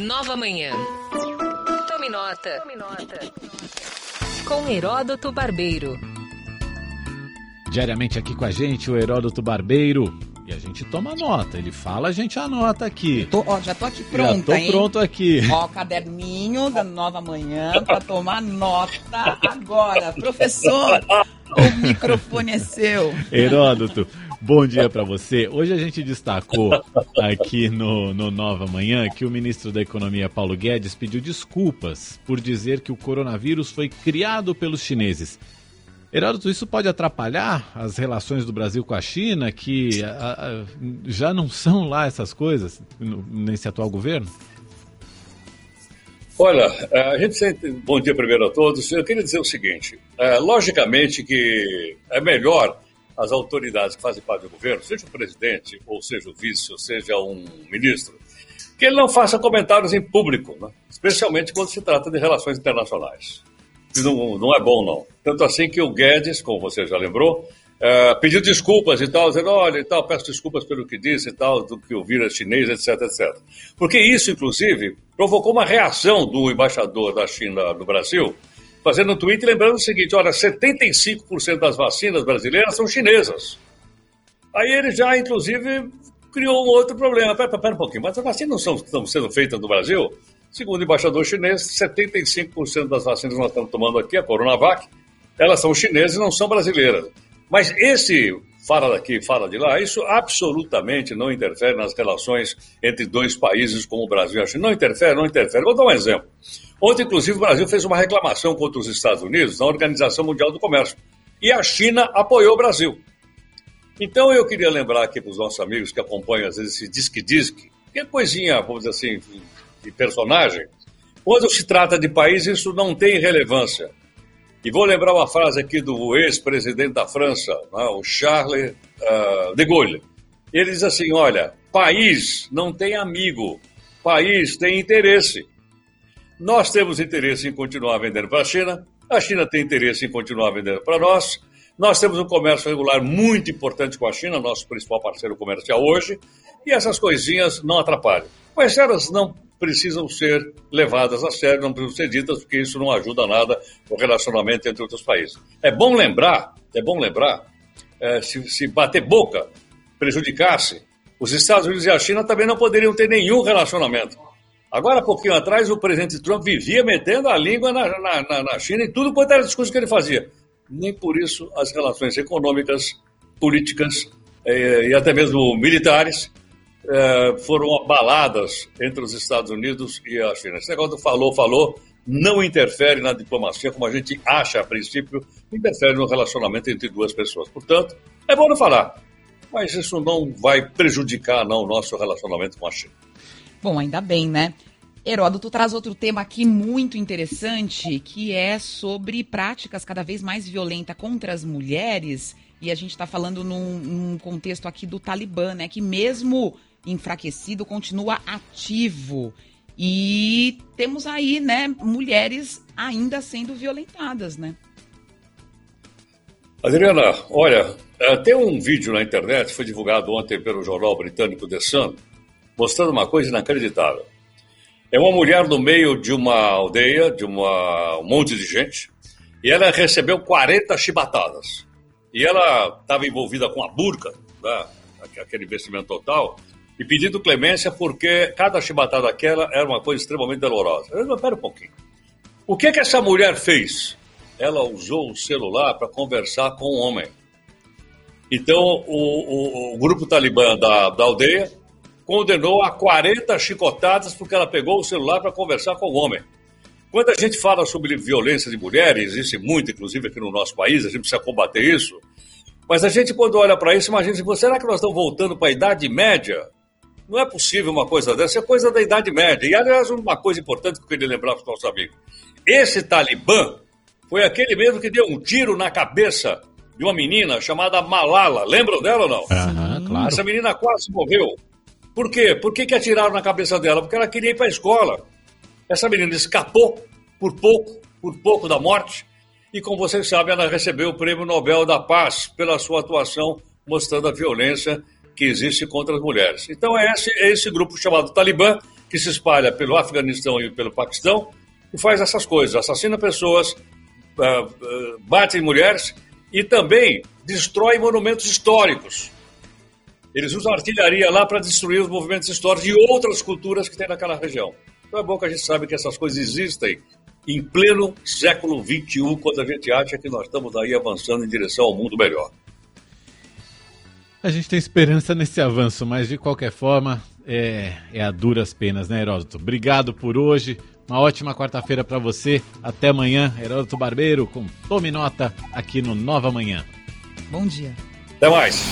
Nova Manhã. Tome nota. Com Heródoto Barbeiro. Diariamente aqui com a gente o Heródoto Barbeiro. E a gente toma nota. Ele fala, a gente anota aqui. Tô, ó, já tô aqui pronta, Já tô hein? pronto aqui. Ó, o caderninho da Nova Manhã para tomar nota agora. Professor, o microfone é seu. Heródoto, bom dia para você. Hoje a gente destacou aqui no, no Nova Manhã que o ministro da Economia, Paulo Guedes, pediu desculpas por dizer que o coronavírus foi criado pelos chineses. Heródoto, isso pode atrapalhar as relações do Brasil com a China, que a- a- já não são lá essas coisas nesse atual governo? Olha, eh, a gente. Bom dia primeiro a todos. Eu queria dizer o seguinte: eh, logicamente que é melhor as autoridades que fazem parte do governo, seja o presidente, ou seja o vice, ou seja um ministro, que ele não faça comentários em público, né? especialmente quando se trata de relações internacionais. Não, não é bom, não. Tanto assim que o Guedes, como você já lembrou, eh, pediu desculpas e tal, dizendo, olha, e tal, peço desculpas pelo que disse e tal, do que o vírus chinês, etc, etc. Porque isso, inclusive, provocou uma reação do embaixador da China no Brasil, fazendo um tweet lembrando o seguinte, olha, 75% das vacinas brasileiras são chinesas. Aí ele já, inclusive, criou um outro problema. Pera, pera, um pouquinho, mas as vacinas não são, estão sendo feitas no Brasil? Segundo o embaixador chinês, 75% das vacinas que nós estamos tomando aqui, a Coronavac, elas são chinesas e não são brasileiras. Mas esse fala daqui, fala de lá, isso absolutamente não interfere nas relações entre dois países como o Brasil e a China. Não interfere, não interfere. Vou dar um exemplo. Ontem, inclusive, o Brasil fez uma reclamação contra os Estados Unidos na Organização Mundial do Comércio. E a China apoiou o Brasil. Então eu queria lembrar aqui para os nossos amigos que acompanham às vezes esse disque-disque, que é coisinha, vamos dizer assim, de personagem. Quando se trata de país, isso não tem relevância. E vou lembrar uma frase aqui do ex-presidente da França, né, o Charles ah, de Gaulle. Ele diz assim: olha, país não tem amigo, país tem interesse. Nós temos interesse em continuar vendendo para a China, a China tem interesse em continuar vendendo para nós. Nós temos um comércio regular muito importante com a China, nosso principal parceiro comercial hoje, e essas coisinhas não atrapalham. Mas elas não precisam ser levadas a sério, não precisam ser ditas, porque isso não ajuda nada no relacionamento entre outros países. É bom lembrar, é bom lembrar, eh, se, se bater boca prejudicasse, os Estados Unidos e a China também não poderiam ter nenhum relacionamento. Agora, pouquinho atrás, o presidente Trump vivia metendo a língua na, na, na- na China e tudo quanto era discurso que ele fazia. Nem por isso as relações econômicas, políticas eh, e até mesmo militares foram abaladas entre os Estados Unidos e a China. Esse negócio do falou, falou, não interfere na diplomacia, como a gente acha a princípio, interfere no relacionamento entre duas pessoas. Portanto, é bom não falar, mas isso não vai prejudicar não, o nosso relacionamento com a China. Bom, ainda bem, né? Heródoto traz outro tema aqui muito interessante, que é sobre práticas cada vez mais violentas contra as mulheres. E a gente está falando num, num contexto aqui do Talibã, né? Que mesmo enfraquecido, continua ativo. E temos aí, né, mulheres ainda sendo violentadas, né? Adriana, olha, eh, tem um vídeo na internet, foi divulgado ontem pelo jornal britânico The Sun, mostrando uma coisa inacreditável. É uma mulher no meio de uma aldeia, de uma, um monte de gente, e ela recebeu 40 chibatadas. E ela estava envolvida com a burca, né, aquele investimento total, e pedindo clemência porque cada chibatada daquela era uma coisa extremamente dolorosa. Eu não, pera um pouquinho. O que que essa mulher fez? Ela usou o celular para conversar com um homem. Então, o, o, o grupo talibã da, da aldeia condenou a 40 chicotadas porque ela pegou o celular para conversar com o homem. Quando a gente fala sobre violência de mulheres, existe muito, inclusive aqui no nosso país, a gente precisa combater isso. Mas a gente, quando olha para isso, imagina assim, será que nós estamos voltando para a Idade Média? Não é possível uma coisa dessa, é coisa da Idade Média. E, aliás, uma coisa importante que eu queria lembrar para os nossos amigos. Esse Talibã foi aquele mesmo que deu um tiro na cabeça de uma menina chamada Malala. Lembram dela ou não? Aham, claro. Essa menina quase morreu. Por quê? Por que, que atiraram na cabeça dela? Porque ela queria ir para a escola. Essa menina escapou por pouco, por pouco da morte. E como vocês sabem, ela recebeu o Prêmio Nobel da Paz pela sua atuação mostrando a violência que existe contra as mulheres. Então é esse, é esse grupo chamado Talibã, que se espalha pelo Afeganistão e pelo Paquistão, e faz essas coisas, assassina pessoas, uh, uh, bate em mulheres e também destrói monumentos históricos. Eles usam artilharia lá para destruir os movimentos históricos de outras culturas que tem naquela região. Então é bom que a gente sabe que essas coisas existem em pleno século XXI, quando a gente acha que nós estamos aí avançando em direção ao mundo melhor. A gente tem esperança nesse avanço, mas de qualquer forma é, é a duras penas, né, Heródoto? Obrigado por hoje. Uma ótima quarta-feira para você. Até amanhã, Heródoto Barbeiro com Tome Nota aqui no Nova Manhã. Bom dia. Até mais.